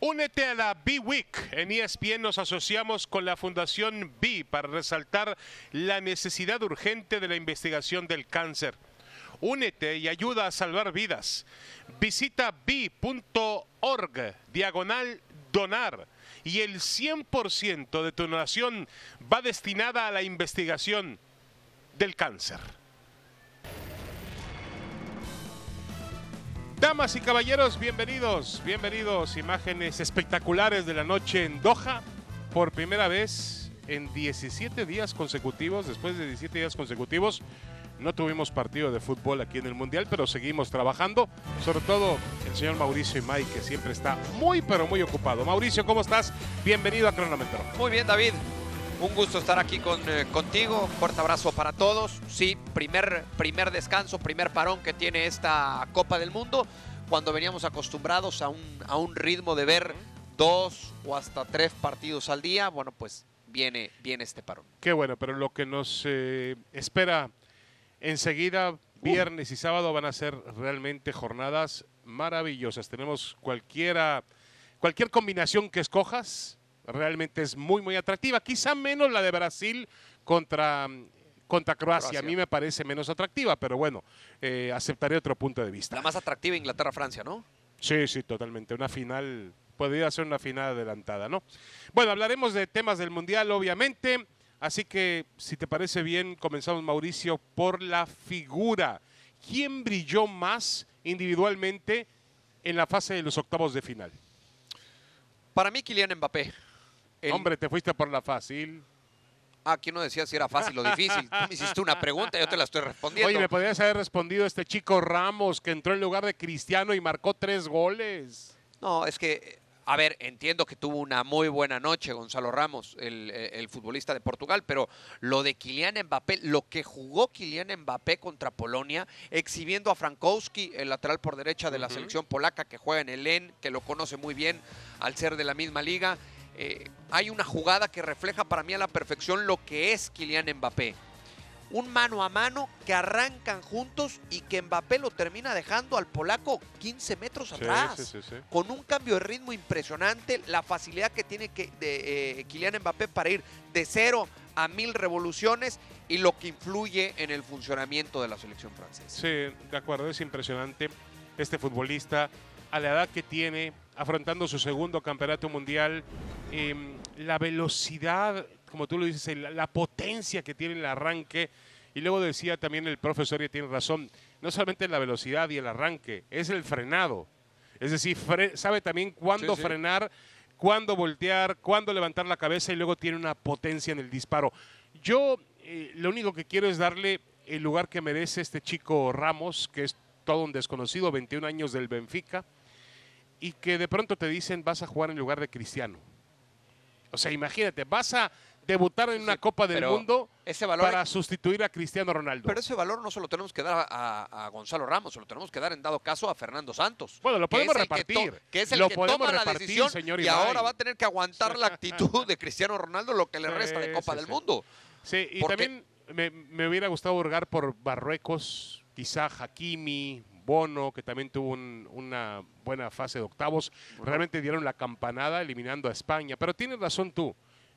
Únete a la B-Week. En ESPN nos asociamos con la Fundación B para resaltar la necesidad urgente de la investigación del cáncer. Únete y ayuda a salvar vidas. Visita b.org, diagonal donar, y el 100% de tu donación va destinada a la investigación del cáncer. Damas y caballeros, bienvenidos, bienvenidos. Imágenes espectaculares de la noche en Doha. Por primera vez en 17 días consecutivos, después de 17 días consecutivos, no tuvimos partido de fútbol aquí en el Mundial, pero seguimos trabajando. Sobre todo el señor Mauricio Imay, que siempre está muy, pero muy ocupado. Mauricio, ¿cómo estás? Bienvenido a Cronómetro. Muy bien, David. Un gusto estar aquí con, eh, contigo. Fuerte abrazo para todos. Sí, primer, primer descanso, primer parón que tiene esta Copa del Mundo. Cuando veníamos acostumbrados a un, a un ritmo de ver dos o hasta tres partidos al día, bueno, pues viene, viene este parón. Qué bueno, pero lo que nos eh, espera enseguida, viernes y sábado, van a ser realmente jornadas maravillosas. Tenemos cualquiera, cualquier combinación que escojas, realmente es muy, muy atractiva. Quizá menos la de Brasil contra, contra Croacia. Croacia. A mí me parece menos atractiva, pero bueno, eh, aceptaré otro punto de vista. La más atractiva Inglaterra-Francia, ¿no? Sí, sí, totalmente. Una final, podría ser una final adelantada, ¿no? Bueno, hablaremos de temas del Mundial, obviamente. Así que, si te parece bien, comenzamos, Mauricio, por la figura. ¿Quién brilló más individualmente en la fase de los octavos de final? Para mí, Kylian Mbappé. El- Hombre, te fuiste por la fácil. Ah, aquí no decía si era fácil o difícil. Tú me hiciste una pregunta, yo te la estoy respondiendo. Oye, me podrías haber respondido este chico Ramos que entró en lugar de Cristiano y marcó tres goles. No, es que, a ver, entiendo que tuvo una muy buena noche Gonzalo Ramos, el, eh, el futbolista de Portugal, pero lo de Kylian Mbappé, lo que jugó Kylian Mbappé contra Polonia, exhibiendo a Frankowski, el lateral por derecha de la selección polaca que juega en el LEN, que lo conoce muy bien al ser de la misma liga. Eh, hay una jugada que refleja para mí a la perfección lo que es Kylian Mbappé. Un mano a mano que arrancan juntos y que Mbappé lo termina dejando al polaco 15 metros atrás Sí, sí, sí, sí. con un cambio de ritmo impresionante, la facilidad que tiene que, de, eh, Kylian Mbappé para ir de cero a mil revoluciones y lo que influye en el funcionamiento de la selección francesa. Sí, de acuerdo, es impresionante este futbolista a la edad que tiene, afrontando su segundo campeonato mundial, em, la velocidad, como tú lo dices, el- la potencia que tiene el arranque. Y luego decía también el profesor, y tiene razón, no solamente la velocidad y el arranque, es el frenado. Es decir, fre- sabe también cuándo Sí, sí. frenar, cuándo voltear, cuándo levantar la cabeza y luego tiene una potencia en el disparo. Yo eh, lo único que quiero es darle el lugar que merece este chico Ramos, que es todo un desconocido, 21 años del Benfica, y que de pronto te dicen vas a jugar en lugar de Cristiano. O sea, imagínate, vas a debutar en Sí, una Copa del Mundo Ese valor, para sustituir a Cristiano Ronaldo. pero ese valor no se lo tenemos que dar a, a- a Gonzalo Ramos, se lo tenemos que dar en dado caso a Fernando Santos. Bueno, lo podemos el que repartir. Que es el Lo que toma la repartir, decisión señor y ahora va a tener que aguantar la actitud de Cristiano Ronaldo lo que le resta de Copa sí, del sí. Mundo. Sí, y Porque- también me, me hubiera gustado hurgar por Marruecos, quizá Hakimi, Bono, que también tuvo un- una buena fase de octavos. Realmente dieron la campanada eliminando a España. Pero tienes razón tú,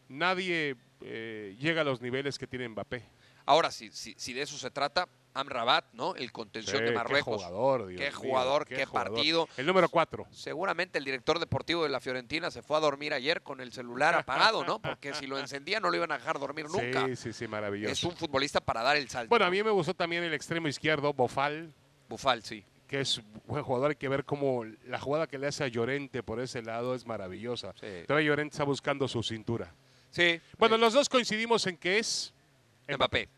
nadie eh, llega a los niveles que tiene Mbappé. Ahora, si, si, si de eso se trata, Amrabat, ¿no? El contención Sí, de qué Marruecos. jugador, Dios Qué mío, jugador, qué jugador. partido. El número cuatro. Seguramente el director deportivo de la Fiorentina se fue a dormir ayer con el celular apagado, ¿no? Porque si lo encendía no lo iban a dejar dormir nunca. Sí, sí, sí, maravilloso. es un futbolista para dar el salto. Bueno, a mí me gustó también el extremo izquierdo, Bofal, Bufal, sí. que es buen jugador. Hay que ver cómo la jugada que le hace a Llorente por ese lado es maravillosa. Sí. Todavía Llorente está buscando su cintura. Sí. Bueno, los dos coincidimos en que es Mbappé.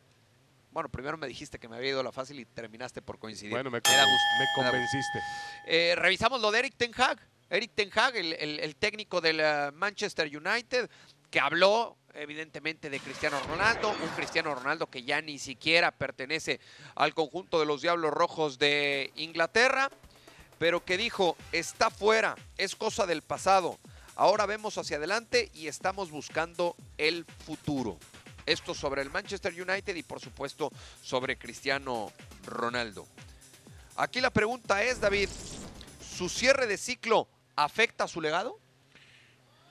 Bueno, primero me dijiste que me había ido la fácil y terminaste por coincidir. Bueno, me, gusto. me convenciste. Eh, revisamos lo de Eric Ten Hag. Eric Ten Hag, el, el- el técnico del eh, Manchester United, que habló evidentemente de Cristiano Ronaldo, un Cristiano Ronaldo que ya ni siquiera pertenece al conjunto de los Diablos Rojos de Inglaterra, pero que dijo, está fuera, es cosa del pasado. Ahora vemos hacia adelante y estamos buscando el futuro. Esto sobre el Manchester United y por supuesto sobre Cristiano Ronaldo. Aquí la pregunta es, David, ¿su cierre de ciclo afecta a su legado?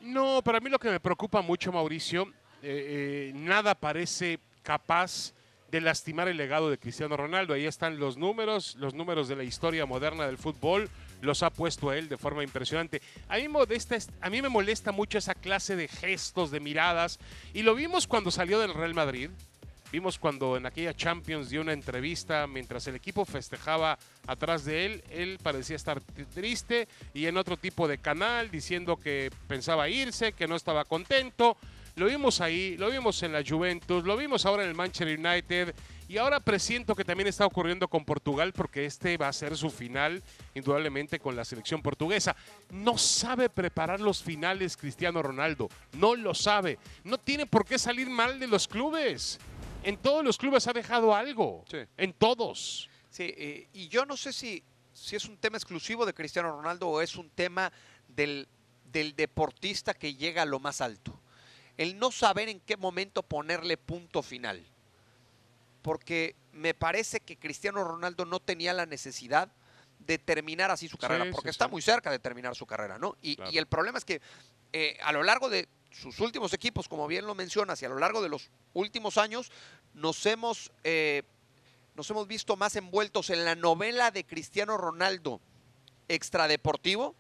No, para mí lo que me preocupa mucho, Mauricio, eh, eh, nada parece capaz de lastimar el legado de Cristiano Ronaldo. Ahí están los números, los números de la historia moderna del fútbol, los ha puesto él de forma impresionante. A mí, modesta, a mí me molesta mucho esa clase de gestos, de miradas, y lo vimos cuando salió del Real Madrid. Vimos cuando en aquella Champions dio una entrevista mientras el equipo festejaba atrás de él, él parecía estar triste y en otro tipo de canal diciendo que pensaba irse, que no estaba contento. Lo vimos ahí, lo vimos en la Juventus, lo vimos ahora en el Manchester United y ahora presiento que también está ocurriendo con Portugal porque este va a ser su final, indudablemente, con la selección portuguesa. No sabe preparar los finales Cristiano Ronaldo, no lo sabe. No tiene por qué salir mal de los clubes. En todos los clubes ha dejado algo, en todos. Sí, eh, y yo no sé si, si es un tema exclusivo de Cristiano Ronaldo o es un tema del, del deportista que llega a lo más alto el no saber en qué momento ponerle punto final. Porque me parece que Cristiano Ronaldo no tenía la necesidad de terminar así su carrera, porque está muy cerca de terminar su carrera, ¿no? Y, el problema es que eh, a lo largo de sus últimos equipos, como bien lo mencionas, y a lo largo de los últimos años, nos hemos, eh, nos hemos visto más envueltos en la novela de Cristiano Ronaldo extradeportivo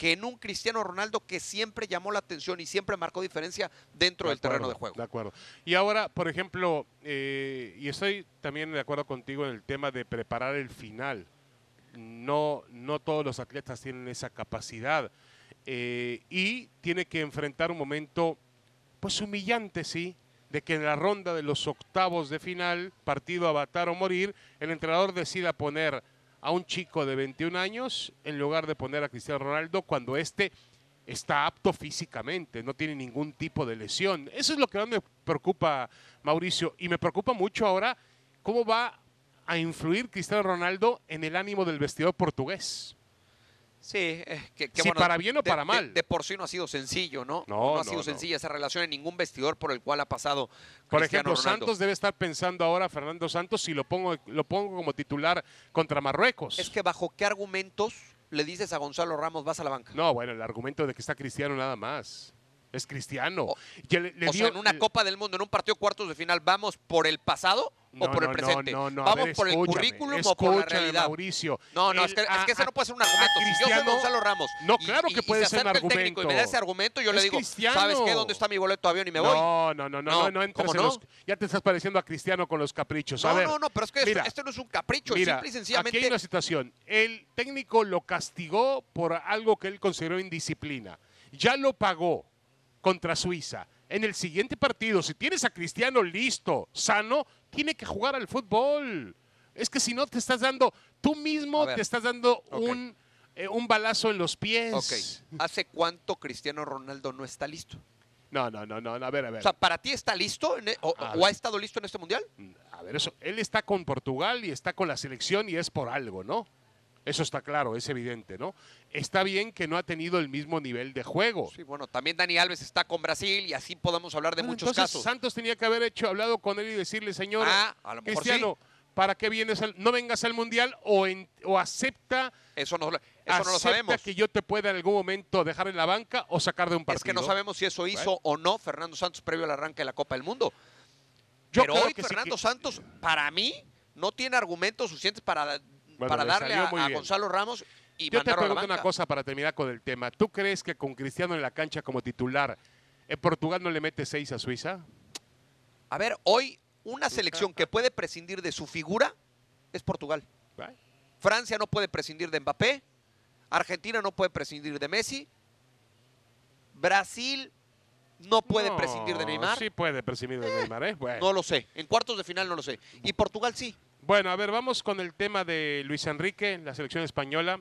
que en un Cristiano Ronaldo que siempre llamó la atención y siempre marcó diferencia dentro del terreno de juego. De acuerdo. Y ahora, por ejemplo, eh, y estoy también de acuerdo contigo en el tema de preparar el final. No, no todos los atletas tienen esa capacidad. Eh, y tiene que enfrentar un momento, pues humillante, sí, de que en la ronda de los octavos de final, partido a matar o morir, el entrenador decida poner a un chico de 21 años en lugar de poner a Cristiano Ronaldo cuando este está apto físicamente, no tiene ningún tipo de lesión. Eso es lo que más me preocupa, Mauricio, y me preocupa mucho ahora cómo va a influir Cristiano Ronaldo en el ánimo del vestidor portugués. Sí, eh, que, si para bien o para mal. De, por sí no ha sido sencillo, ¿no? No, no ha sido sencilla esa relación en ningún vestidor por el cual ha pasado. Por ejemplo, Santos debe estar pensando ahora, Fernando Santos, si lo pongo, lo pongo como titular contra Marruecos. Es que bajo qué argumentos le dices a Gonzalo Ramos vas a la banca. No, bueno, el argumento de que está Cristiano nada más es cristiano. O, sea, en una Copa del Mundo, en un partido cuartos de final, ¿vamos por el pasado o por el presente? No, no, ¿Vamos por el currículum o por la realidad? Mauricio. No, no, es, que, ese no puede ser un argumento. Si yo soy Gonzalo Ramos. No, claro que puede ser un argumento. y me da ese argumento, yo le digo, ¿sabes qué? ¿Dónde está mi boleto de avión y me voy? No, no, no, no, no, entres en los, Ya te estás pareciendo a Cristiano con los caprichos. no, no, no, pero es que esto, no es un capricho. simple y sencillamente. Aquí hay una situación. El técnico lo castigó por algo que él consideró indisciplina. Ya lo pagó contra Suiza. En el siguiente partido, si tienes a Cristiano listo, sano, tiene que jugar al fútbol. Es que si no te estás dando, tú mismo te estás dando un, eh, un balazo en los pies. ¿Hace cuánto Cristiano Ronaldo no está listo? No, no, no, no, a ver, a ver. O sea, ¿para ti está listo e, o, o ha estado listo en este mundial? Mm, a ver, eso, él está con Portugal y está con la selección y es por algo, ¿no? Eso está claro, es evidente, ¿no? Está bien que no ha tenido el mismo nivel de juego. Sí, bueno, también Dani Alves está con Brasil y así podemos hablar de muchos casos. Santos tenía que haber hecho, hablado con él y decirle, señor ah, Cristiano, ¿para qué vienes? no vengas al Mundial o, o acepta... Eso no, eso no lo sabemos. que yo te pueda en algún momento dejar en la banca o sacar de un partido. Es que no sabemos si eso hizo o no Fernando Santos previo al arranque de la Copa del Mundo. Yo Pero hoy Fernando Santos, para mí, no tiene argumentos suficientes para para darle a, Gonzalo Ramos y Yo te pregunto una cosa para terminar con el tema. ¿Tú crees que con Cristiano en la cancha como titular, en Portugal no le mete seis a Suiza? A ver, hoy una selección que puede prescindir de su figura es Portugal. Francia no puede prescindir de Mbappé. Argentina no puede prescindir de Messi. Brasil no puede prescindir de Neymar. Sí puede prescindir de Neymar, ¿eh? No lo sé. En cuartos de final no lo sé. Y Portugal sí. Bueno, a ver, vamos con el tema de Luis Enrique, la selección española.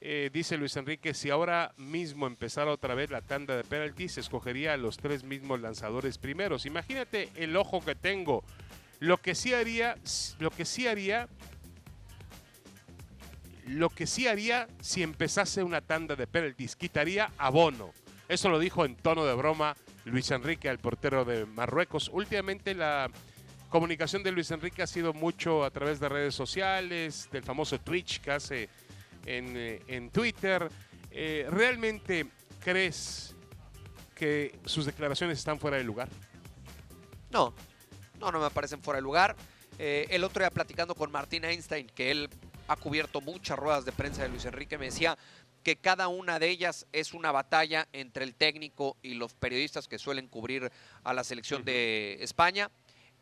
Eh, dice Luis Enrique, si ahora mismo empezara otra vez la tanda de penaltis, escogería a los tres mismos lanzadores primeros. Imagínate el ojo que tengo. Lo que sí haría, lo que sí haría, lo que sí haría si empezase una tanda de penaltis, quitaría a Bono. Eso lo dijo en tono de broma Luis Enrique al portero de Marruecos. Últimamente la comunicación de Luis Enrique ha sido mucho a través de redes sociales, del famoso Twitch que hace en, eh, Twitter. Eh, ¿Realmente crees que sus declaraciones están fuera de lugar? No, no, no me parecen fuera de lugar. Eh, el otro día platicando con Martín Einstein, que él ha cubierto muchas ruedas de prensa de Luis Enrique, me decía que cada una de ellas es una batalla entre el técnico y los periodistas que suelen cubrir a la selección de España.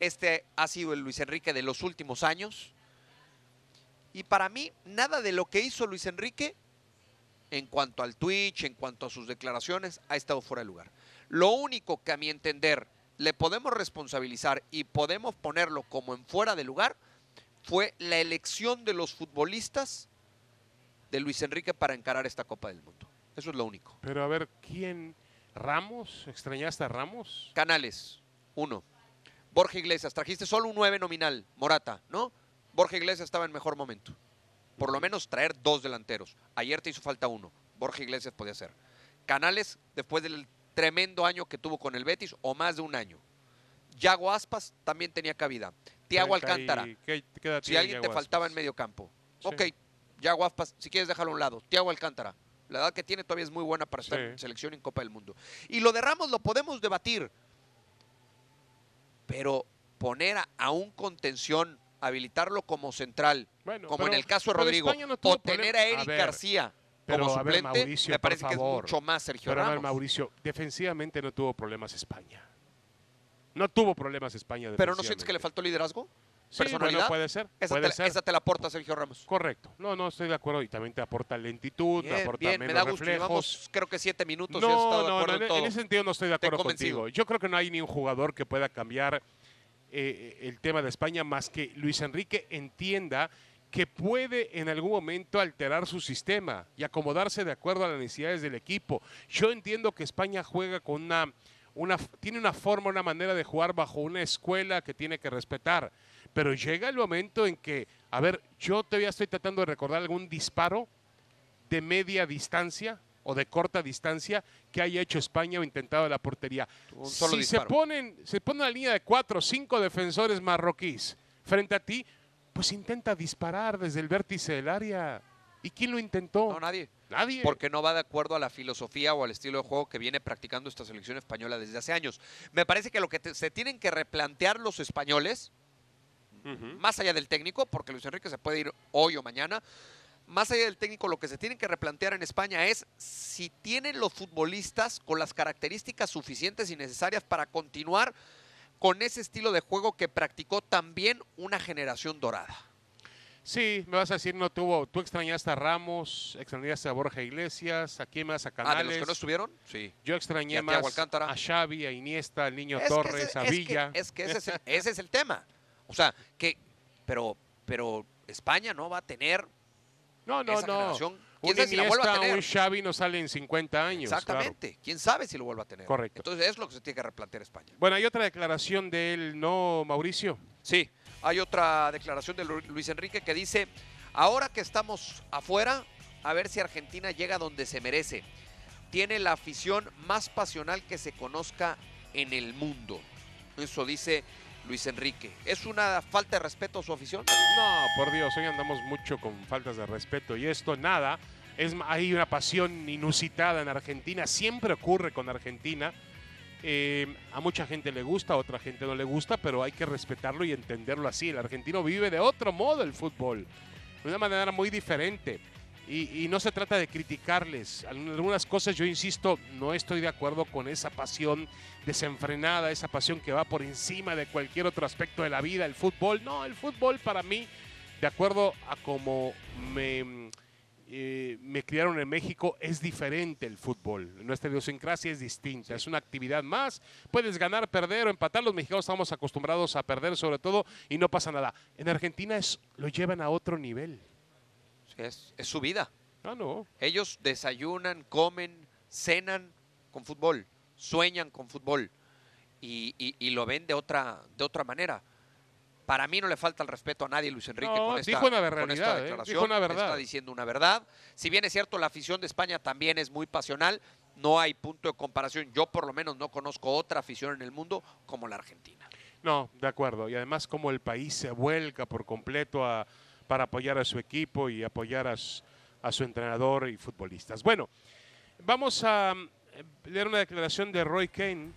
Este ha sido el Luis Enrique de los últimos años. Y para mí, nada de lo que hizo Luis Enrique en cuanto al Twitch, en cuanto a sus declaraciones, ha estado fuera de lugar. Lo único que a mi entender le podemos responsabilizar y podemos ponerlo como en fuera de lugar fue la elección de los futbolistas de Luis Enrique para encarar esta Copa del Mundo. Eso es lo único. Pero a ver, ¿quién? ¿Ramos? ¿Extrañaste a Ramos? Canales, uno. Borja Iglesias, trajiste solo un 9 nominal, Morata, ¿no? Borja Iglesias estaba en mejor momento. Por lo menos traer dos delanteros. Ayer te hizo falta uno. Borja Iglesias podía ser. Canales, después del tremendo año que tuvo con el Betis, o más de un año. Yago Aspas también tenía cabida. Tiago Alcántara. ¿Qué, qué edad Si alguien te faltaba en medio campo. Sí. Ok, Yago Aspas, si quieres dejarlo a un lado. Tiago Alcántara. La edad que tiene todavía es muy buena para estar Sí. en selección en Copa del Mundo. Y lo de Ramos lo podemos debatir. Pero poner a, a un contención, habilitarlo como central, Bueno, como en el caso de Rodrigo, no o tener a A Eric ver, García pero, como ver, suplente, Mauricio, me parece que es mucho más Sergio Pero a ver, Ramos. Mauricio, defensivamente no tuvo problemas España. No tuvo problemas España. Pero ¿no sientes que le faltó liderazgo? Sí, personalidad? bueno, puede ser. Esa, puede te, ser. esa te la aporta Sergio Ramos. Correcto. No, no, estoy de acuerdo. Y también te aporta lentitud, te aporta bien, me menos da gusto. reflejos. Llevamos creo que siete minutos y has No, de no, no, en todo. en ese sentido no estoy de acuerdo contigo. Yo creo que no hay ni un jugador que pueda cambiar eh, el tema de España más que Luis Enrique entienda que puede en algún momento alterar su sistema y acomodarse de acuerdo a las necesidades del equipo. Yo entiendo que España juega con una, una tiene una forma, una manera de jugar bajo una escuela que tiene que respetar, pero llega el momento en que, a ver, yo todavía estoy tratando de recordar algún disparo de media distancia o de corta distancia que haya hecho España o intentado la portería. Si disparo. se ponen, se pone una línea de cuatro o cinco defensores marroquíes frente a ti, pues intenta disparar desde el vértice del área. ¿Y quién lo intentó? No, nadie. Nadie. Porque no va de acuerdo a la filosofía o al estilo de juego que viene practicando esta selección española desde hace años. Me parece que lo que te- se tienen que replantear los españoles, Más allá del técnico, porque Luis Enrique se puede ir hoy o mañana, más allá del técnico, lo que se tienen que replantear en España es si tienen los futbolistas con las características suficientes y necesarias para continuar con ese estilo de juego que practicó también una generación dorada. Sí, me vas a decir, no tuvo. Tú extrañaste a Ramos, extrañaste a Borja Iglesias, ¿a quién más? A Ah, de Canales. los que no estuvieron, sí. Yo extrañé a más a Xavi, a Iniesta, al Niño Es Torres, ese- a es que- Villa. Es que, ese, es el, ese es el tema. O sea, que, pero, pero España no va a tener no, no, esa no. generación. ¿Quién Un sabe si la vuelva a tener? un Xavi no sale en 50 años. claro. Exactamente. ¿Quién sabe si lo vuelva a tener? Correcto. Entonces es lo que se tiene que replantear España. Bueno, hay otra declaración de él, ¿no, Mauricio? Sí, hay otra declaración de Lu- Luis Enrique que dice, ahora que estamos afuera, a ver si Argentina llega donde se merece. Tiene la afición más pasional que se conozca en el mundo. Eso dice Luis Enrique. ¿Es una falta de respeto a su afición? No, por Dios, hoy andamos mucho con faltas de respeto y esto nada. Es, hay una pasión inusitada en Argentina, siempre ocurre con Argentina. Eh, a mucha gente le gusta, a otra gente no le gusta, pero hay que respetarlo y entenderlo así. El argentino vive de otro modo el fútbol, de una manera muy diferente. Y, y no se trata de criticarles. Algunas cosas yo insisto, no estoy de acuerdo con esa pasión desenfrenada, esa pasión que va por encima de cualquier otro aspecto de la vida, el fútbol. No, el fútbol para mí, de acuerdo a cómo eh, me criaron en México, es diferente el fútbol. Nuestra idiosincrasia es distinta, es una actividad más. Puedes ganar, perder o empatar. Los mexicanos estamos acostumbrados a perder sobre todo y no pasa nada. En Argentina es, lo llevan a otro nivel. Es, es su vida. Ah, no. Ellos desayunan, comen, cenan con fútbol, sueñan con fútbol y, y- y lo ven de otra, de otra manera. Para mí no le falta el respeto a nadie, Luis Enrique, No, con esta, dijo una con esta ¿eh? declaración. Dijo una verdad. Está diciendo una verdad. Si bien es cierto, la afición de España también es muy pasional, no hay punto de comparación. Yo por lo menos no conozco otra afición en el mundo como la Argentina. No, de acuerdo. Y además como el país se vuelca por completo a, para apoyar a su equipo y apoyar a, su- entrenador y futbolistas. Bueno, vamos a, eh, leer una declaración de Roy Kane,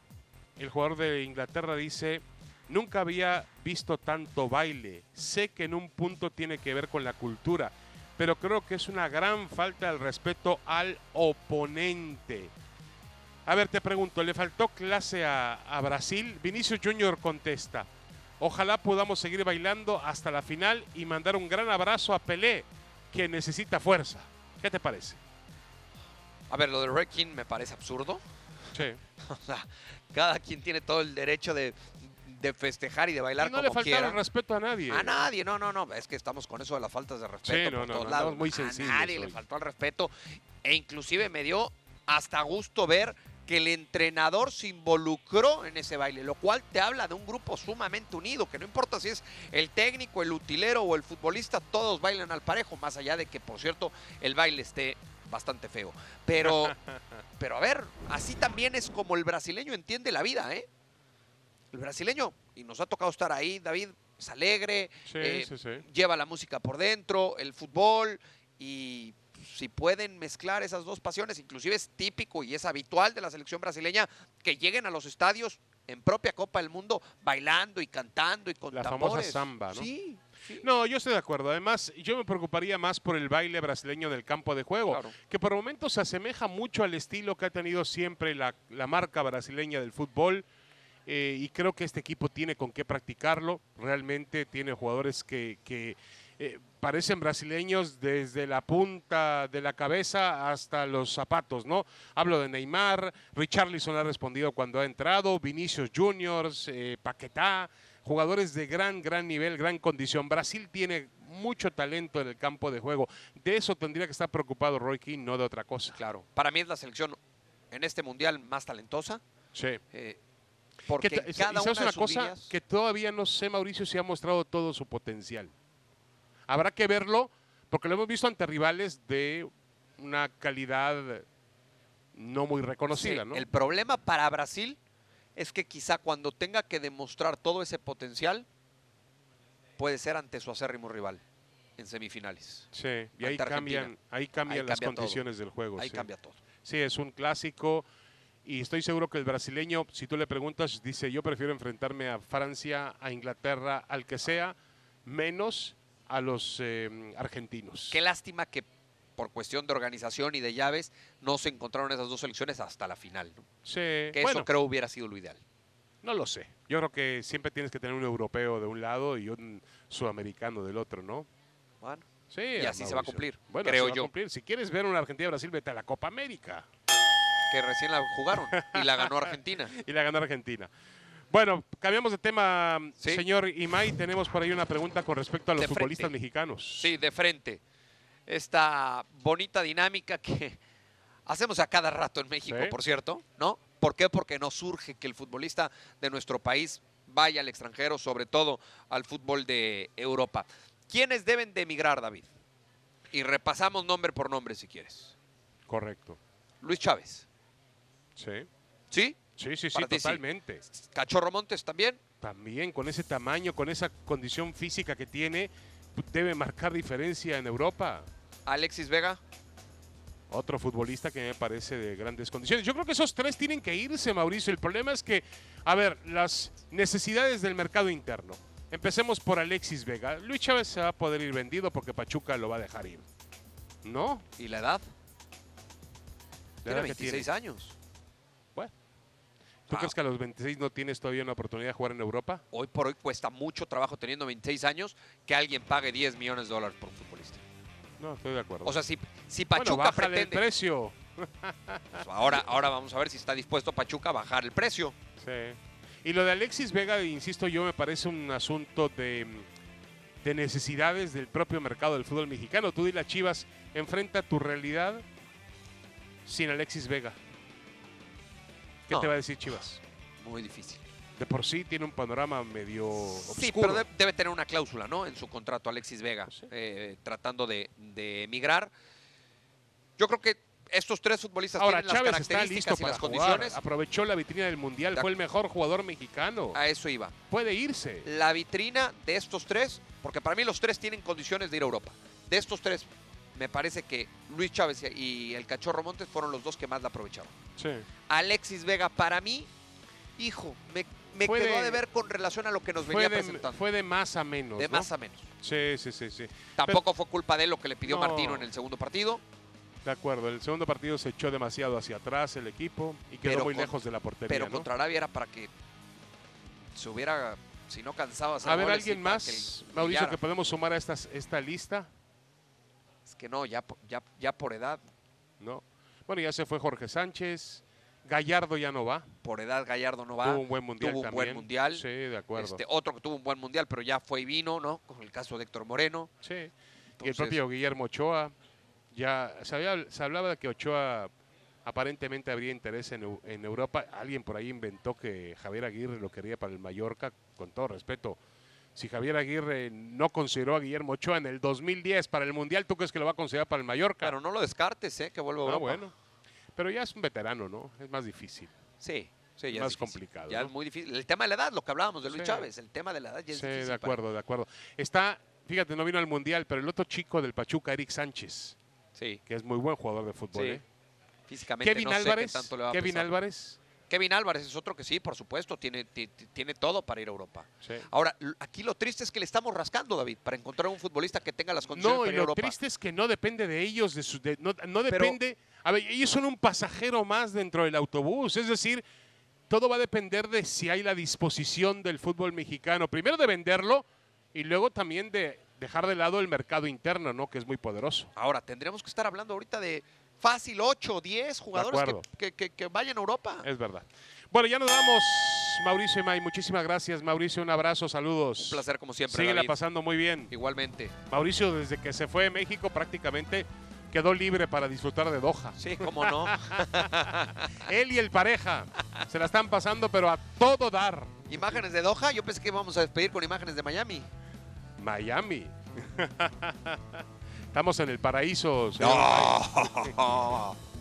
el jugador de Inglaterra, dice, nunca había visto tanto baile. Sé que en un punto tiene que ver con la cultura, pero creo que es una gran falta de respeto al oponente. A ver, te pregunto, ¿le faltó clase a, Brasil? Vinicius Junior contesta, ojalá podamos seguir bailando hasta la final y mandar un gran abrazo a Pelé, que necesita fuerza. ¿Qué te parece? A ver, lo de Roy Keane me parece absurdo. Sí. O sea, cada quien tiene todo el derecho de, de festejar y de bailar Y no como le faltaron quiera. respeto a nadie. A nadie, no, no, no. Es que estamos con eso de las faltas de respeto Sí, no, por no, todos no, lados. muy a nadie le faltó el respeto. E inclusive me dio hasta gusto ver que el entrenador se involucró en ese baile, lo cual te habla de un grupo sumamente unido, que no importa si es el técnico, el utilero o el futbolista, todos bailan al parejo, más allá de que, por cierto, el baile esté bastante feo. Pero, pero a ver, así también es como el brasileño entiende la vida, ¿eh? El brasileño, y nos ha tocado estar ahí, David, es alegre, Sí, eh, sí, sí. lleva la música por dentro, el fútbol, y si pueden mezclar esas dos pasiones, inclusive es típico y es habitual de la selección brasileña que lleguen a los estadios en propia Copa del Mundo bailando y cantando y con La famosa tambores. samba, ¿no? Sí, sí. No, yo estoy de acuerdo. Además, yo me preocuparía más por el baile brasileño del campo de juego, Claro. que por momentos se asemeja mucho al estilo que ha tenido siempre la, la marca brasileña del fútbol. eh, y creo que este equipo tiene con qué practicarlo. Realmente tiene jugadores que, que, eh, parecen brasileños desde la punta de la cabeza hasta los zapatos, ¿no? Hablo de Neymar, Richarlison ha respondido cuando ha entrado, Vinicius Juniors, eh, Paquetá, jugadores de gran, gran nivel, gran condición. Brasil tiene mucho talento en el campo de juego. De eso tendría que estar preocupado Roy Keane, no de otra cosa. Claro. Para mí es la selección en este mundial más talentosa. Sí. eh, porque ¿Qué en ta- y cada sabes una de sus cosa líneas- que todavía no sé, Mauricio, si ha mostrado todo su potencial. Habrá que verlo, porque lo hemos visto ante rivales de una calidad no muy reconocida, Sí, ¿no? El problema para Brasil es que quizá cuando tenga que demostrar todo ese potencial, puede ser ante su acérrimo rival en semifinales. Sí, y ahí cambian, ahí cambian Ahí las cambia todo. condiciones del juego. Ahí sí. cambia todo. Sí, es un clásico y estoy seguro que el brasileño, si tú le preguntas, dice, yo prefiero enfrentarme a Francia, a Inglaterra, al que sea, menos a los eh, argentinos. Qué lástima que por cuestión de organización y de llaves no se encontraron esas dos selecciones hasta la final. ¿no? Sí, Que bueno, eso creo hubiera sido lo ideal. no lo sé. Yo creo que siempre tienes que tener un europeo de un lado y un sudamericano del otro, ¿no? Bueno, Sí, Y así se va a cumplir, Bueno, creo se va a yo. cumplir. Si quieres ver una Argentina-Brasil, vete a la Copa América. que recién la jugaron y la ganó Argentina. y la ganó Argentina. Bueno, cambiamos de tema, Sí. señor Imai. Tenemos por ahí una pregunta con respecto a los De futbolistas frente. mexicanos. Sí, de frente. Esta bonita dinámica que hacemos a cada rato en México, Sí. por cierto, ¿no? ¿Por qué? Porque nos surge que el futbolista de nuestro país vaya al extranjero, sobre todo al fútbol de Europa. ¿Quiénes deben de emigrar, David? Y repasamos nombre por nombre, si quieres. Correcto. Luis Chávez, Sí, ¿sí? Sí, sí, sí totalmente. Cachorro Montes también. También con ese tamaño, con esa condición física que tiene, debe marcar diferencia en Europa. Alexis Vega. Otro futbolista que me parece de grandes condiciones. Yo creo que esos tres tienen que irse, Mauricio. El problema es que, a ver, las necesidades del mercado interno. Empecemos por Alexis Vega. Luis Chávez se va a poder ir vendido porque Pachuca lo va a dejar ir. ¿No? ¿Y la edad? La Tiene edad que 26 años. ¿Tú Ah. crees que a los 26 no tienes todavía una oportunidad de jugar en Europa? Hoy por hoy cuesta mucho trabajo teniendo 26 años que alguien pague 10 millones de dólares por un futbolista. No, estoy de acuerdo. O sea, si, si bueno, Pachuca bájale el pretende. precio. pues ahora, ahora vamos a ver si está dispuesto Pachuca a bajar el precio. Sí. Y lo de Alexis Vega, insisto yo, me parece un asunto de, de necesidades del propio mercado del fútbol mexicano. Tú dile a Chivas, enfrenta tu realidad sin Alexis Vega. ¿Qué No. te va a decir Chivas? Muy difícil. De por sí tiene un panorama medio Sí, oscuro. pero de- debe tener una cláusula, ¿no? En su contrato Alexis Vega, Sí. eh, tratando de, de emigrar. Yo creo que estos tres futbolistas Ahora, tienen las Chávez está características listo y para las jugar. condiciones. Aprovechó la vitrina del Mundial, De fue el mejor jugador mexicano. A eso iba. Puede irse. La vitrina de estos tres, porque para mí los tres tienen condiciones de ir a Europa. De estos tres, me parece que Luis Chávez y el Cachorro Montes fueron los dos que más la aprovecharon. Sí. Alexis Vega, para mí, hijo, me, me quedó de- de ver con relación a lo que nos venía de, presentando. fue de más a menos. de ¿no? más a menos. Sí, sí, sí, sí. Tampoco fue culpa de él lo que le pidió No. Martino en el segundo partido. De acuerdo. El segundo partido se echó demasiado hacia atrás el equipo y quedó Pero muy con- lejos de la portería. Pero ¿no? contra Arabia era para que se hubiera, si no cansaba, A ver, ¿alguien más, Mauricio, que podemos sumar a estas, esta lista? Que no, ya, ya, ya por edad, ¿No? Bueno, ya se fue Jorge Sánchez. Gallardo ya no va. por edad Gallardo no va. tuvo un buen mundial tuvo un también. buen mundial. Sí, de acuerdo. Este, otro que tuvo un buen mundial, pero ya fue y vino, ¿no? Con el caso de Héctor Moreno. Sí. y el propio Guillermo Ochoa. Ya se, había- se hablaba de que Ochoa aparentemente habría interés en, en Europa. Alguien por ahí inventó que Javier Aguirre lo quería para el Mallorca, con todo respeto. Si Javier Aguirre no consideró a Guillermo Ochoa en el 2010 para el Mundial, ¿tú crees que lo va a considerar para el Mallorca? Pero no lo descartes, ¿eh? Que vuelva a Ah, bueno. Pero ya es un veterano, ¿no? Es más difícil. Sí, sí, ya Más es complicado, Ya ¿no? es muy difícil. El tema de la edad, lo que hablábamos de Luis Sí. Chávez, el tema de la edad ya es Sí, difícil. de para- acuerdo, de acuerdo. Está, fíjate, no vino al Mundial, pero el otro chico del Pachuca, Eric Sánchez, Sí, que es muy buen jugador de fútbol. sí. ¿eh? Físicamente Kevin no sé qué Álvarez. tanto le va a Kevin. Álvarez. Kevin Álvarez es otro que sí, por supuesto, tiene, ti- ti- tiene todo para ir a Europa. Sí. Ahora, aquí lo triste es que le estamos rascando, David, para encontrar un futbolista que tenga las condiciones No, para y ir a lo triste es que no depende de ellos, de su, de- no, no Pero- depende. A ver, ellos son un pasajero más dentro del autobús. Es decir, todo va a depender de si hay la disposición del fútbol mexicano. Primero de venderlo y luego también de dejar de lado el mercado interno, ¿no? Que es muy poderoso. Ahora, tendríamos que estar hablando ahorita de fácil 8 o 10 jugadores que, que- que- que vayan a Europa. Es verdad. Bueno, ya nos damos, Mauricio y May. Muchísimas gracias, Mauricio. Un abrazo, saludos. Un placer como siempre, Síguela David. pasando muy bien. Igualmente. Mauricio, desde que se fue de México, prácticamente quedó libre para disfrutar de Doha. Sí, cómo no. Él y el pareja se la están pasando, pero a todo dar. imágenes de Doha, yo pensé que íbamos a despedir con imágenes de Miami. Miami. Estamos en el paraíso. No.